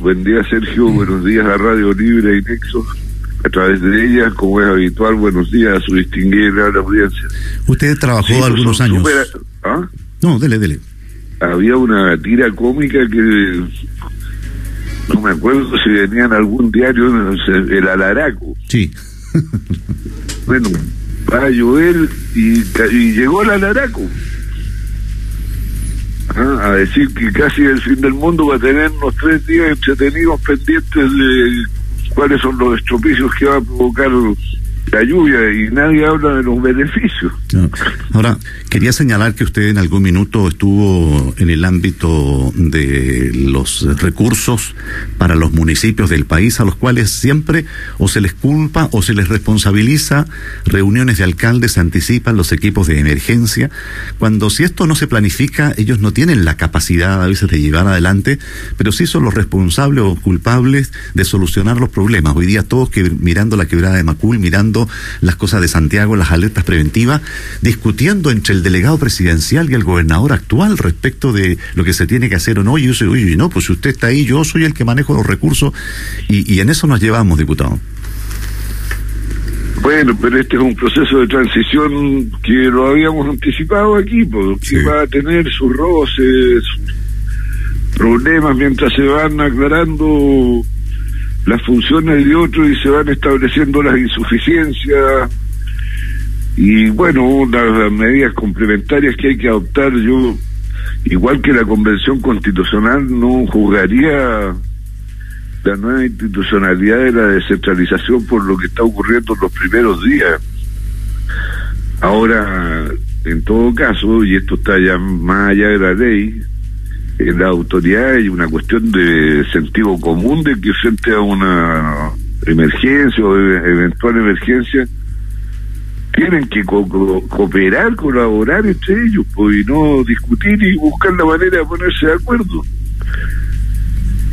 Buen día, Sergio. Buenos días a Radio Libre y Nexo. A través de ella, como es habitual, buenos días a su distinguida audiencia. Usted trabajó Sí, algunos años. ¿Ah? No, dele, dele. Había una tira cómica que no me acuerdo si venía en algún diario, el Alaraco. Sí. Bueno, va a llover y llegó el Alaraco. A decir que casi el fin del mundo va a tener unos tres días entretenidos pendientes de cuáles son los estropicios que va a provocar la lluvia y nadie habla de los beneficios. Ahora, quería señalar que usted en algún minuto estuvo en el ámbito de los recursos para los municipios del país, a los cuales siempre o se les culpa o se les responsabiliza, reuniones de alcaldes se anticipan los equipos de emergencia, cuando si esto no se planifica, ellos no tienen la capacidad a veces de llevar adelante, pero sí son los responsables o culpables de solucionar los problemas. Hoy día todos que mirando la quebrada de Macul, mirando las cosas de Santiago, las alertas preventivas, discutiendo entre el delegado presidencial y el gobernador actual respecto de lo que se tiene que hacer o no. Y yo soy, oye, no, pues si usted está ahí, yo soy el que manejo los recursos y, y en eso nos llevamos, diputado. Bueno, pero este es un proceso de transición que lo habíamos anticipado aquí, porque Sí. va a tener sus roces, sus problemas mientras se van aclarando las funciones de otros y se van estableciendo las insuficiencias y bueno, las medidas complementarias que hay que adoptar. Yo, igual que la Convención Constitucional, no juzgaría la nueva institucionalidad de la descentralización por lo que está ocurriendo en los primeros días. Ahora, en todo caso, y esto está ya más allá de la ley, la autoridad hay una cuestión de sentido común de que frente a una emergencia o e- eventual emergencia, tienen que co- cooperar, colaborar entre ellos, pues, y no discutir y buscar la manera de ponerse de acuerdo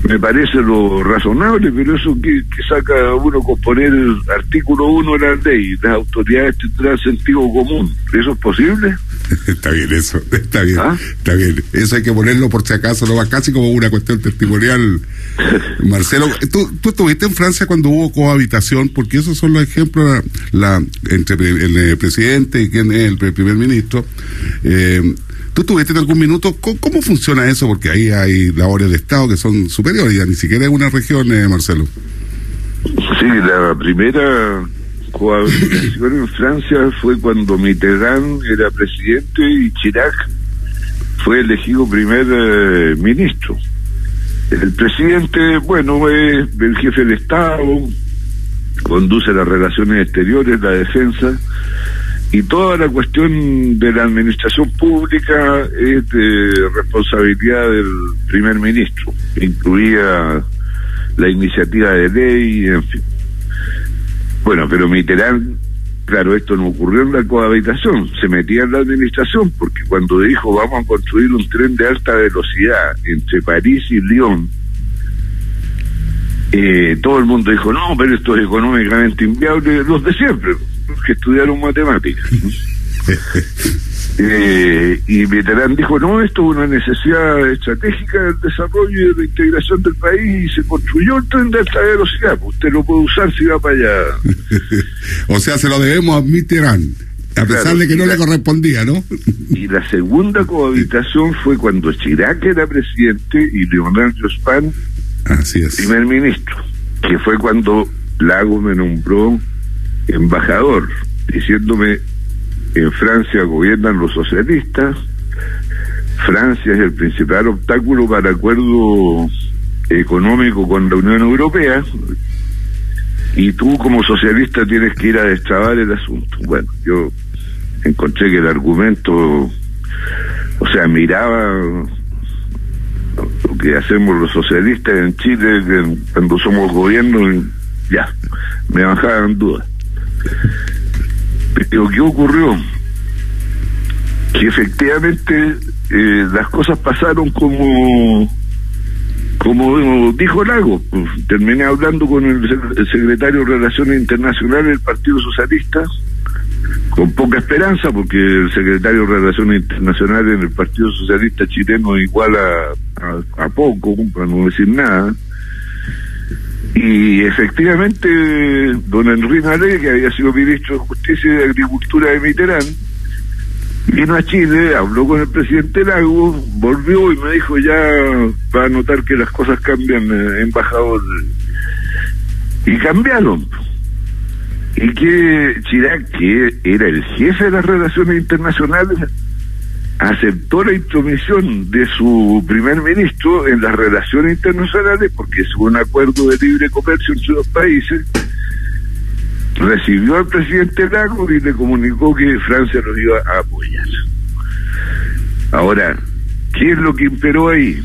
me parece lo razonable, pero eso que, que saca uno con poner el artículo 1 de la ley, las autoridades tendrán sentido común. ¿Eso es posible? Está bien eso, está bien, ¿Ah? está bien. Eso hay que ponerlo por si acaso, no va casi como una cuestión testimonial. Marcelo, ¿tú, tú estuviste en Francia cuando hubo cohabitación, porque esos son los ejemplos la, entre pre- el eh, presidente y quien es el primer ministro. Eh, ¿Tú tuviste en algún minuto? ¿Cómo, funciona eso? Porque ahí hay labores de Estado que son superiores, ni siquiera es una región, eh, Marcelo. Sí, la primera cohabitación en Francia fue cuando Mitterrand era presidente y Chirac fue elegido primer eh, ministro. El presidente, bueno, es el jefe del Estado, conduce las relaciones exteriores, la defensa, y toda la cuestión de la administración pública es de responsabilidad del primer ministro, incluía la iniciativa de ley, en fin. Bueno, pero Mitterrand, claro, esto no ocurrió en la cohabitación, se metía en la administración, porque cuando dijo vamos a construir un tren de alta velocidad entre París y Lyon, eh, todo el mundo dijo, no, pero esto es económicamente inviable, los de siempre, que estudiaron matemáticas. Eh, y Mitterrand dijo, no, esto es una necesidad estratégica del desarrollo y de la integración del país y se construyó el tren de alta velocidad. Usted lo puede usar si va para allá. o sea, se lo debemos a Mitterrand, a pesar Claro, de que no le correspondía, ¿no? Y la segunda cohabitación fue cuando Chirac era presidente y Leonard Jospin Así es. primer ministro, que fue cuando Lago me nombró embajador, diciéndome en Francia gobiernan los socialistas, Francia es el principal obstáculo para acuerdo económico con la Unión Europea y tú como socialista tienes que ir a destrabar el asunto. Bueno, yo encontré que el argumento, o sea, miraba lo que hacemos los socialistas en Chile cuando somos gobierno, ya, me bajaban dudas. Pero ¿qué ocurrió? Que efectivamente eh, las cosas pasaron como como dijo Lago, pues, terminé hablando con el, sec- el secretario de Relaciones Internacionales del Partido Socialista, con poca esperanza, porque el secretario de Relaciones Internacionales en el Partido Socialista chileno igual a, a, a poco, para no decir nada, Y efectivamente, don Enrique Ale, que había sido ministro de Justicia y de Agricultura de Mitterrand, vino a Chile, habló con el presidente Lago, volvió y me dijo ya va a notar que las cosas cambian, eh, embajador. Y cambiaron. Y que Chirac, que era el jefe de las relaciones internacionales, aceptó la intromisión de su primer ministro en las relaciones internacionales porque es un acuerdo de libre comercio entre los países recibió al presidente Lago y le comunicó que Francia lo iba a apoyar. Ahora, ¿qué es lo que imperó ahí?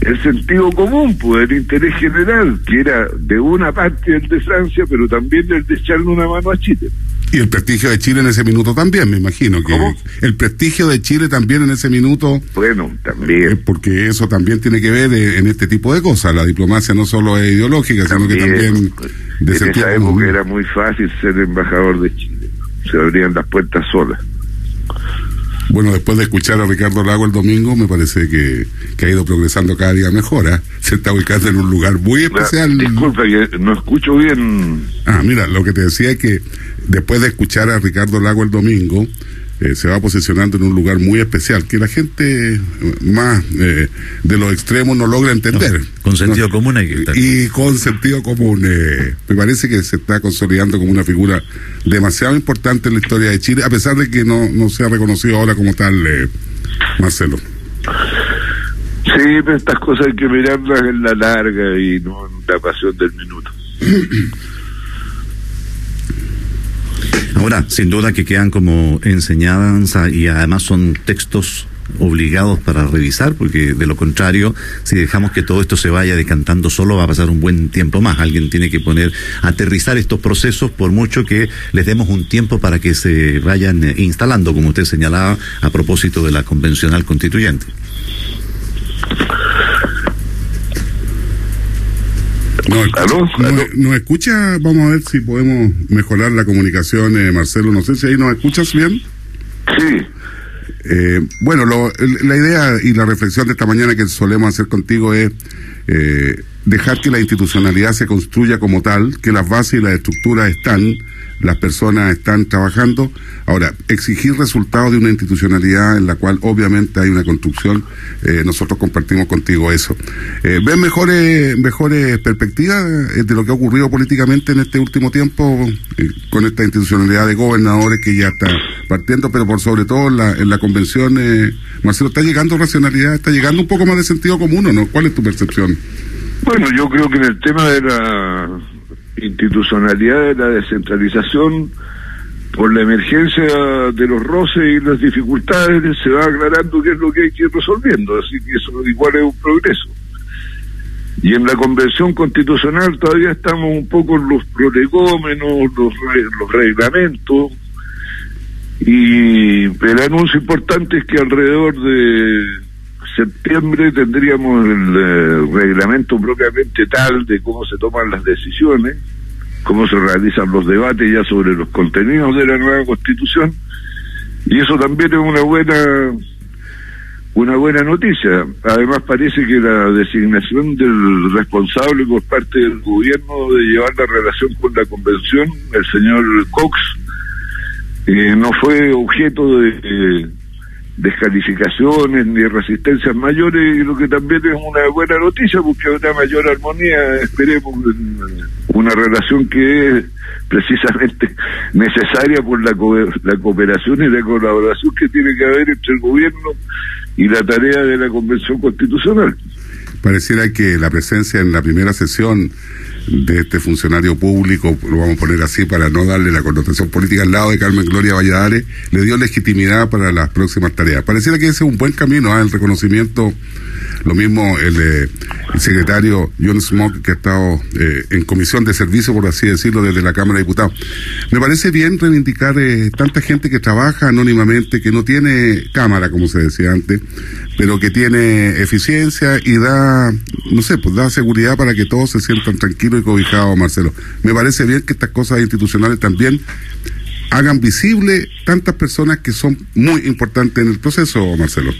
El sentido común, pues el interés general, que era de una parte el de Francia, pero también el de echarle una mano a Chile. Y el prestigio de Chile en ese minuto también, me imagino. que El prestigio de Chile también en ese minuto. Bueno, también. Eh, porque eso también tiene que ver eh, en este tipo de cosas. La diplomacia no solo es ideológica, sino que también. De en esa época era muy fácil ser embajador de Chile. Se abrían las puertas solas. Bueno, después de escuchar a Ricardo Lago el domingo, me parece que, ha ido progresando cada día mejor. ¿eh? Se está ubicando en un lugar muy especial. disculpa, que no escucho bien. Ah, mira, lo que te decía es que después de escuchar a Ricardo Lago el domingo, eh, se va posicionando en un lugar muy especial que la gente eh, más eh, de los extremos no logra entender. con sentido común hay que estar. Y con sentido común. me parece que se está consolidando como una figura demasiado importante en la historia de Chile, a pesar de que no, no se ha reconocido ahora como tal, Marcelo. Sí, pero estas cosas hay que mirarlas en la larga y no en la pasión del minuto. Ahora, sin duda que quedan como enseñanza y además son textos obligados para revisar, porque de lo contrario, si dejamos que todo esto se vaya decantando solo, va a pasar un buen tiempo más. Alguien tiene que poner, aterrizar estos procesos, por mucho que les demos un tiempo para que se vayan eh, instalando, como usted señalaba, a propósito de la convencional constituyente. ¿Nos escucha? Vamos a ver si podemos mejorar la comunicación, eh, Marcelo. No sé si ahí nos escuchas bien. Sí. Eh, bueno, la idea y la reflexión de esta mañana que solemos hacer contigo es eh, dejar que la institucionalidad se construya como tal, que las bases y las estructuras están, las personas están trabajando. Ahora, exigir resultados de una institucionalidad en la cual obviamente hay una construcción, eh, nosotros compartimos contigo eso. Eh, ¿Ves mejores, mejores perspectivas eh, de lo que ha ocurrido políticamente en este último tiempo con esta institucionalidad de gobernadores que ya está partiendo, pero por sobre todo en la, en la convención, Marcelo, está llegando racionalidad, está llegando un poco más de sentido común o no? ¿Cuál es tu percepción? Bueno, yo creo que en el tema de la institucionalidad de la descentralización, por la emergencia de los roces y las dificultades, se va aclarando qué es lo que hay que ir resolviendo, así que eso igual es un progreso. Y en la convención constitucional todavía estamos un poco en los prolegómenos, los, los reglamentos, y el anuncio importante es que alrededor de septiembre tendríamos el eh, reglamento propiamente tal de cómo se toman las decisiones, cómo se realizan los debates ya sobre los contenidos de la nueva constitución y eso también es una buena una buena noticia. Además parece que la designación del responsable por parte del gobierno de llevar la relación con la convención, el señor Cox, eh, no fue objeto de descalificaciones ni resistencias mayores, lo que también es una buena noticia, porque una mayor armonía, esperemos, una relación que es precisamente necesaria por la, la cooperación y la colaboración que tiene que haber entre el gobierno y la tarea de la Convención Constitucional. Pareciera que la presencia en la primera sesión de este funcionario público, lo vamos a poner así para no darle la connotación política al lado de Carmen Gloria Valladares, le dio legitimidad para las próximas tareas. Pareciera que ese es un buen camino, ¿ah? el reconocimiento, lo mismo el, eh, secretario John Smoke, que ha estado eh, en comisión de servicio, por así decirlo, desde la Cámara de Diputados. Me parece bien reivindicar eh, tanta gente que trabaja anónimamente, que no tiene cámara, como se decía antes, pero que tiene eficiencia y da, no sé, pues da seguridad para que todos se sientan tranquilos y cobijados, Marcelo. Me parece bien que estas cosas institucionales también hagan visible tantas personas que son muy importantes en el proceso, Marcelo.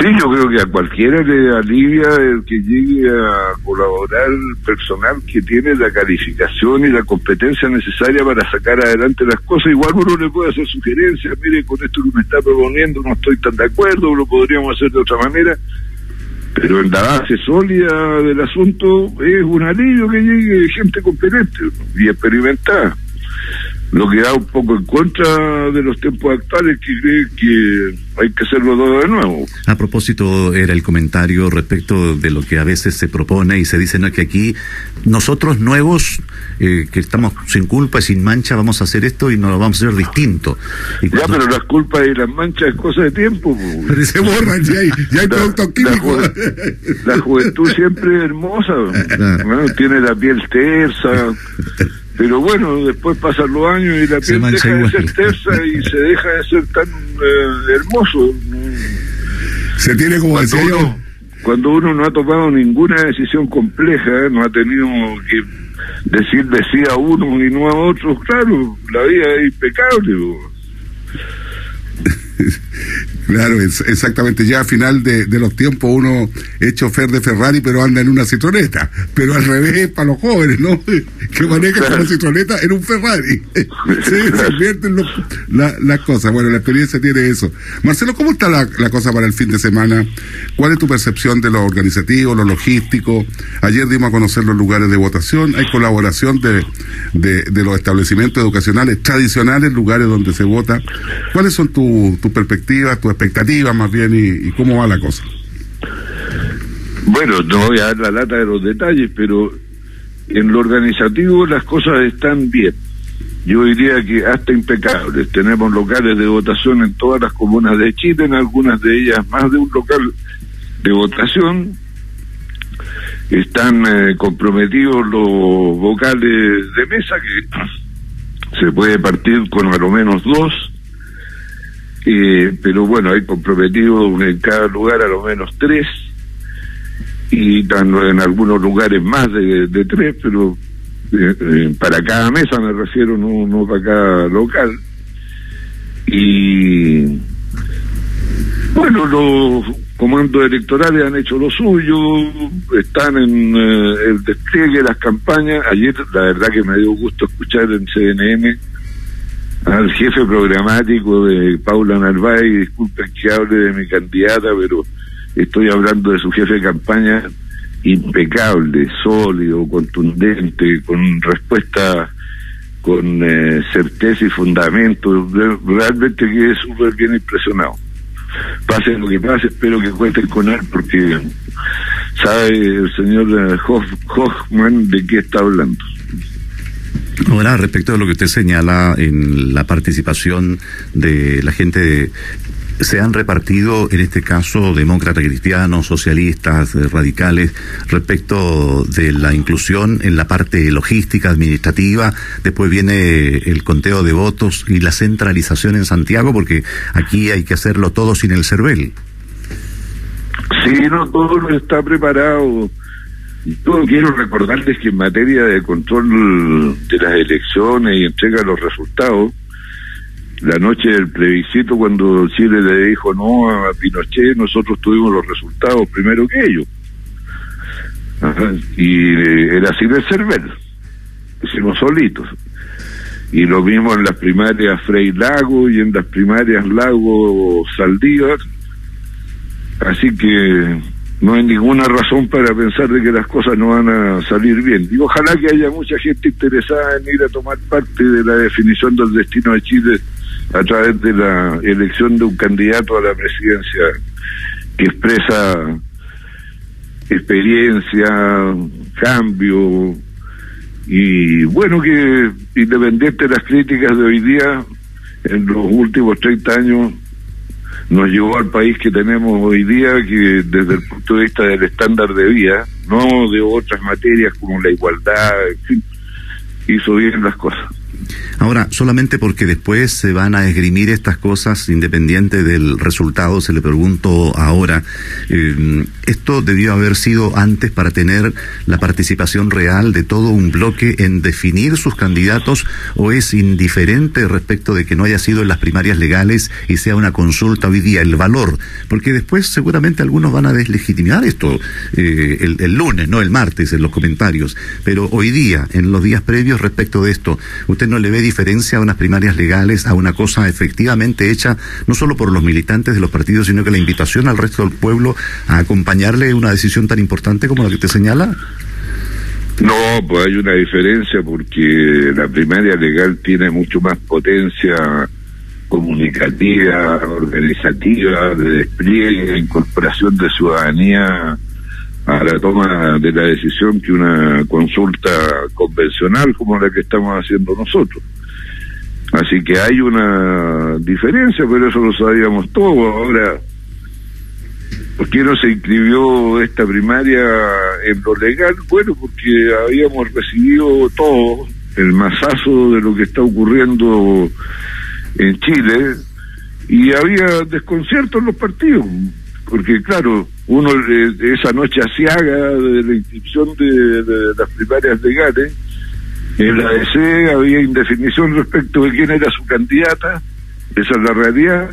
Sí, yo creo que a cualquiera le alivia el que llegue a colaborar personal que tiene la calificación y la competencia necesaria para sacar adelante las cosas. Igual uno le puede hacer sugerencias, mire, con esto que me está proponiendo no estoy tan de acuerdo, lo podríamos hacer de otra manera. Pero en la base sólida del asunto es un alivio que llegue gente competente y experimentada lo que da un poco en contra de los tiempos actuales que cree que hay que hacerlo todo de nuevo. A propósito, era el comentario respecto de lo que a veces se propone y se dice ¿no? que aquí nosotros nuevos, eh, que estamos sin culpa y sin mancha, vamos a hacer esto y no lo vamos a hacer distinto. Ya, pero las culpas y las manchas es cosa de tiempo. Pero se borran, ya hay, ya hay productos químicos. La, juventud siempre es hermosa, tiene la piel tersa pero bueno, después pasan los años y la piel deja de ser tersa y se deja de ser tan eh, hermoso. Se tiene como cuando uno, cuando uno no ha tomado ninguna decisión compleja, no ha tenido que decir decía a uno y no a otros, claro, la vida es impecable. Claro, exactamente. Ya a final de, los tiempos uno es chofer de Ferrari, pero anda en una citroneta. Pero al revés para los jóvenes, ¿no? Que manejan la citroneta en un Ferrari. se invierten las cosas. Bueno, la experiencia tiene eso. Marcelo, ¿cómo está la, cosa para el fin de semana? ¿Cuál es tu percepción de lo organizativo, lo logístico? Ayer dimos a conocer los lugares de votación. Hay colaboración de, de, los establecimientos educacionales tradicionales, lugares donde se vota. ¿Cuáles son tus tu perspectivas, tu expectativa más bien y, cómo va la cosa. Bueno, no voy a dar la lata de los detalles, pero en lo organizativo las cosas están bien. Yo diría que hasta impecables. Tenemos locales de votación en todas las comunas de Chile, en algunas de ellas más de un local de votación. Están eh, comprometidos los vocales de mesa, que se puede partir con a lo menos dos eh, pero bueno, hay comprometidos en cada lugar a lo menos tres y en algunos lugares más de, tres, pero eh, eh, para cada mesa me refiero, no, no para cada local. Y bueno, los comandos electorales han hecho lo suyo, están en el despliegue de las campañas. Ayer, la verdad que me dio gusto escuchar en CNN al jefe programático de Paula Narváez, disculpen que hable de mi candidata, pero estoy hablando de su jefe de campaña impecable, sólido, contundente, con respuesta con eh, certeza y fundamento. Realmente quedé súper bien impresionado. Pase lo que pase, espero que cuenten con él porque sabe el señor eh, Hoffman de qué está hablando. Ahora, respecto a lo que usted señala en la participación de la gente se han repartido, en este caso, demócratas cristianos, socialistas, eh, radicales, respecto de la inclusión en la parte logística, administrativa. Después viene el conteo de votos y la centralización en Santiago, porque aquí hay que hacerlo todo sin el CERVEL. Sí, no todo está preparado yo quiero recordarles que en materia de control de las elecciones y entrega de los resultados, la noche del plebiscito, cuando Chile le dijo no a Pinochet, nosotros tuvimos los resultados primero que ellos. Y eh, era así de Cervel, hicimos solitos. Y lo vimos en las primarias Frei Lago y en las primarias Lago Saldívar. Así que no hay ninguna razón para pensar de que las cosas no van a salir bien. Y ojalá que haya mucha gente interesada en ir a tomar parte de la definición del destino de Chile a través de la elección de un candidato a la presidencia que expresa experiencia, cambio y bueno que independiente de las críticas de hoy día, en los últimos 30 años nos llevó al país que tenemos hoy día, que desde el punto de vista del estándar de vida, no de otras materias como la igualdad, en fin, hizo bien las cosas. Ahora, solamente porque después se van a esgrimir estas cosas independiente del resultado, se le pregunto ahora, eh, ¿esto debió haber sido antes para tener la participación real de todo un bloque en definir sus candidatos o es indiferente respecto de que no haya sido en las primarias legales y sea una consulta hoy día el valor? Porque después seguramente algunos van a deslegitimar esto eh, el, el lunes, no el martes en los comentarios, pero hoy día, en los días previos respecto de esto, ¿usted no le ve diferencia a unas primarias legales, a una cosa efectivamente hecha no solo por los militantes de los partidos, sino que la invitación al resto del pueblo a acompañarle una decisión tan importante como la que te señala? No, pues hay una diferencia porque la primaria legal tiene mucho más potencia comunicativa, organizativa, de despliegue, incorporación de ciudadanía a la toma de la decisión que una consulta convencional como la que estamos haciendo nosotros. Así que hay una diferencia, pero eso lo sabíamos todos. Ahora, ¿por qué no se inscribió esta primaria en lo legal? Bueno, porque habíamos recibido todo el masazo de lo que está ocurriendo en Chile y había desconcierto en los partidos, porque claro, uno esa noche asiaga de la inscripción de, las primarias legales en la DC había indefinición respecto de quién era su candidata, esa es la realidad.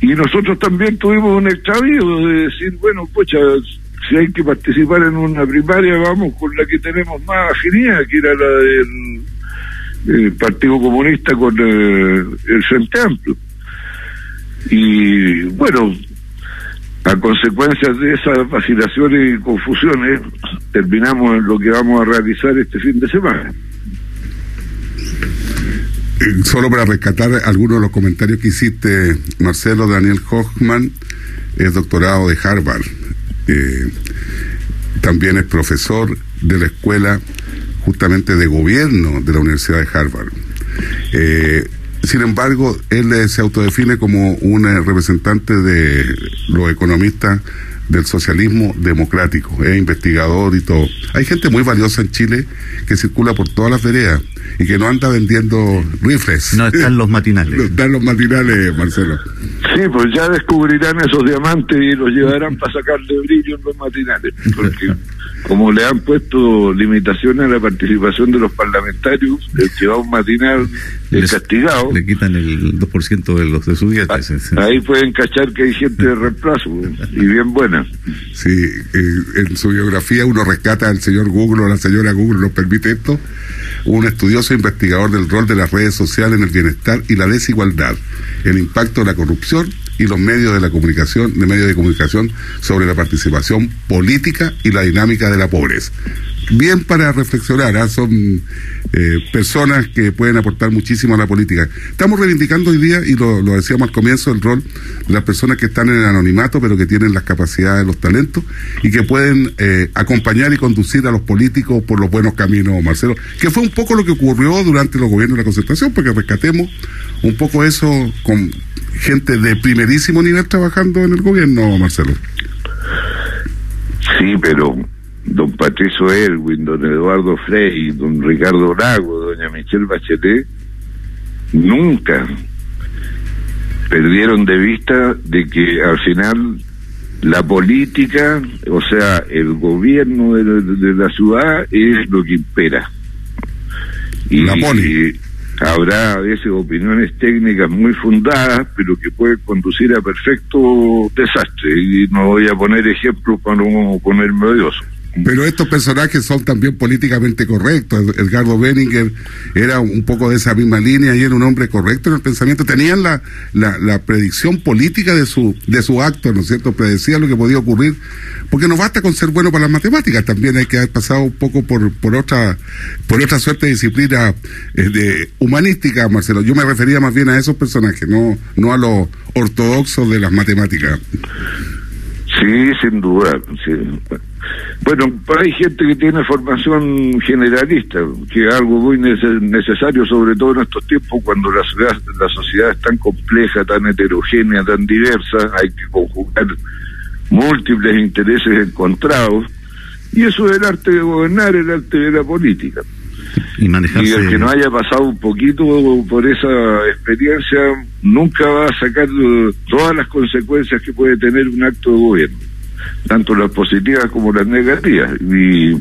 Y nosotros también tuvimos un extravío de decir, bueno, pocha, si hay que participar en una primaria, vamos con la que tenemos más afinidad, que era la del Partido Comunista con el, el Frente Amplio. Y bueno, a consecuencia de esas vacilaciones y confusiones, terminamos en lo que vamos a realizar este fin de semana. Eh, solo para rescatar algunos de los comentarios que hiciste, Marcelo Daniel Hochman es doctorado de Harvard, eh, también es profesor de la escuela justamente de gobierno de la Universidad de Harvard. Eh, sin embargo, él se autodefine como un representante de los economistas del socialismo democrático, es investigador y todo. Hay gente muy valiosa en Chile que circula por todas las veredas y que no anda vendiendo rifles. No están los matinales. No están los matinales, Marcelo. Sí, pues ya descubrirán esos diamantes y los llevarán para sacarle brillo en los matinales, porque como le han puesto limitaciones a la participación de los parlamentarios, el que va a un matinal es castigado. Le quitan el 2% de los de sus dietas. Ahí pueden cachar que hay gente de reemplazo y bien buena. Sí, eh, en su biografía uno rescata al señor Google o la señora Google, ¿nos permite esto? Un estudioso investigador del rol de las redes sociales en el bienestar y la desigualdad, el impacto de la corrupción y los medios de la comunicación, de medios de comunicación sobre la participación política y la dinámica de la pobreza. Bien para reflexionar, ¿ah? son eh, personas que pueden aportar muchísimo a la política. Estamos reivindicando hoy día, y lo, decíamos al comienzo, el rol de las personas que están en el anonimato, pero que tienen las capacidades, los talentos, y que pueden eh, acompañar y conducir a los políticos por los buenos caminos, Marcelo, que fue un poco lo que ocurrió durante los gobiernos de la concertación, porque rescatemos un poco eso con gente de primerísimo nivel trabajando en el gobierno, Marcelo. Sí, pero don Patricio Elwin, don Eduardo Frey, don Ricardo Lago, doña Michelle Bachelet, nunca perdieron de vista de que al final la política, o sea, el gobierno de, la ciudad es lo que impera. Y, la poli habrá a veces opiniones técnicas muy fundadas, pero que pueden conducir a perfecto desastre. Y no voy a poner ejemplos para no ponerme odioso. Pero estos personajes son también políticamente correctos. Edgardo Benninger era un poco de esa misma línea y era un hombre correcto en el pensamiento. Tenían la, la, la predicción política de su, de su acto, ¿no es cierto? Predecía lo que podía ocurrir. Porque no basta con ser bueno para las matemáticas, también hay que haber pasado un poco por, por otra, por otra suerte de disciplina eh, de humanística, Marcelo. Yo me refería más bien a esos personajes, no, no a los ortodoxos de las matemáticas. Sí, sin duda. Bueno, hay gente que tiene formación generalista, que es algo muy necesario, sobre todo en estos tiempos, cuando la, ciudad, la sociedad es tan compleja, tan heterogénea, tan diversa, hay que conjugar múltiples intereses encontrados, y eso es el arte de gobernar, el arte de la política. y manejarse. Y el que no haya pasado un poquito por esa experiencia nunca va a sacar eh, todas las consecuencias que puede tener un acto de gobierno, tanto las positivas como las negativas. Y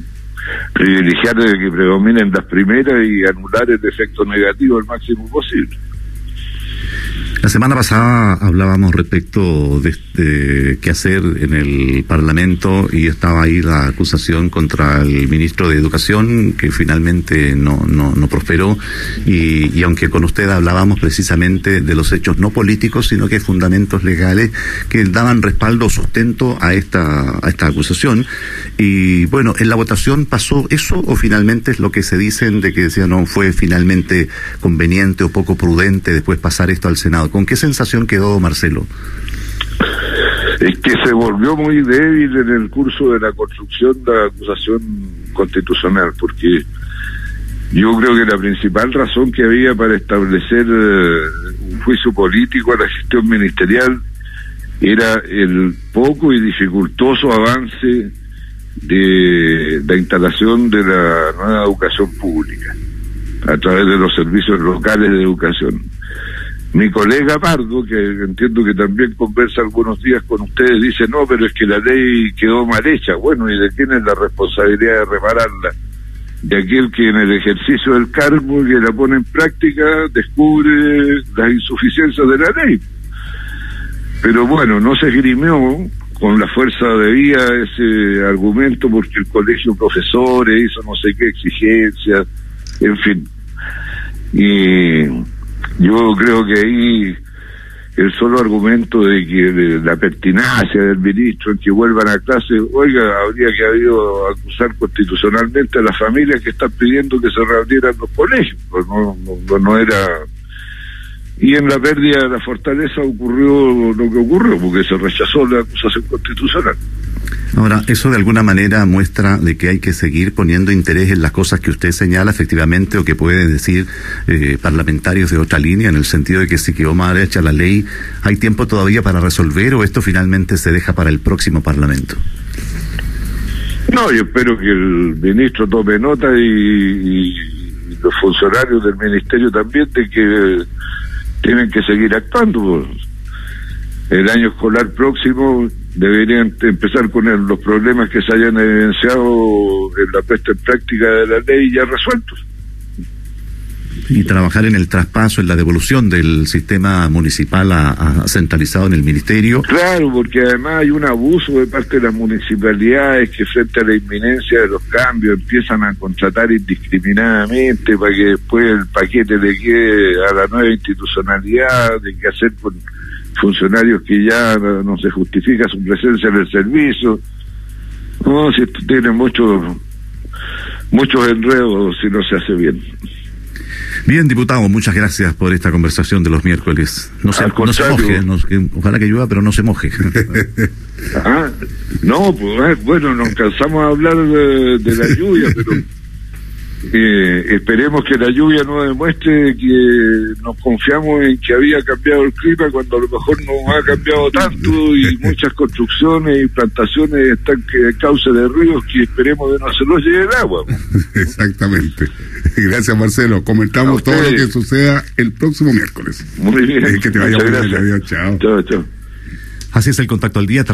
privilegiar de que predominen las primeras y anular el efecto negativo al máximo posible. La semana pasada hablábamos respecto de este qué hacer en el Parlamento y estaba ahí la acusación contra el ministro de Educación que finalmente no, prosperó y, y, aunque con usted hablábamos precisamente de los hechos no políticos sino que fundamentos legales que daban respaldo o sustento a esta, a esta acusación y bueno, en la votación pasó eso o finalmente es lo que se dicen de que decía no fue finalmente conveniente o poco prudente después pasar esto al Senado. ¿Con qué sensación quedó Marcelo? Es que se volvió muy débil en el curso de la construcción de la acusación constitucional, porque yo creo que la principal razón que había para establecer un juicio político a la gestión ministerial era el poco y dificultoso avance de la instalación de la nueva educación pública a través de los servicios locales de educación. Mi colega Pardo, que entiendo que también conversa algunos días con ustedes, dice, no, pero es que la ley quedó mal hecha. Bueno, ¿y de quién es la responsabilidad de repararla? De aquel que en el ejercicio del cargo que la pone en práctica descubre las insuficiencias de la ley. Pero bueno, no se esgrimió con la fuerza de vía ese argumento porque el colegio de profesores hizo no sé qué exigencias, en fin. Y yo creo que ahí el solo argumento de que de la pertinacia del ministro en que vuelvan a clase, oiga, habría que habido acusar constitucionalmente a las familias que están pidiendo que se reabrieran los colegios, pues no, no, no era y en la pérdida de la fortaleza ocurrió lo que ocurrió, porque se rechazó la acusación constitucional. Ahora, eso de alguna manera muestra de que hay que seguir poniendo interés en las cosas que usted señala efectivamente o que pueden decir eh, parlamentarios de otra línea, en el sentido de que si quedó mal hecha la ley, ¿hay tiempo todavía para resolver o esto finalmente se deja para el próximo Parlamento? No, yo espero que el ministro tome nota y, y los funcionarios del ministerio también de que tienen que seguir actuando. El año escolar próximo deberían empezar con el, los problemas que se hayan evidenciado en la puesta en práctica de la ley ya resueltos. Y trabajar en el traspaso, en la devolución del sistema municipal a, centralizado en el ministerio. Claro, porque además hay un abuso de parte de las municipalidades que frente a la inminencia de los cambios empiezan a contratar indiscriminadamente para que después el paquete le quede a la nueva institucionalidad de qué hacer con funcionarios que ya no se justifica su presencia en el servicio. No, si esto tiene muchos muchos enredos si no se hace bien. Bien, diputado, muchas gracias por esta conversación de los miércoles. No se, no se moje, no, que, ojalá que llueva, pero no se moje. ah, no, pues bueno, nos cansamos a hablar de, de la lluvia, pero eh, esperemos que la lluvia no demuestre que nos confiamos en que había cambiado el clima cuando a lo mejor no ha cambiado tanto y muchas construcciones y plantaciones están que causa de ríos que esperemos que no se los lleve el agua. Exactamente. Gracias Marcelo. Comentamos todo lo que suceda el próximo miércoles. Muy bien. que te vaya muy bien. Adiós. Chao. Chao, chao. Así es el contacto al día.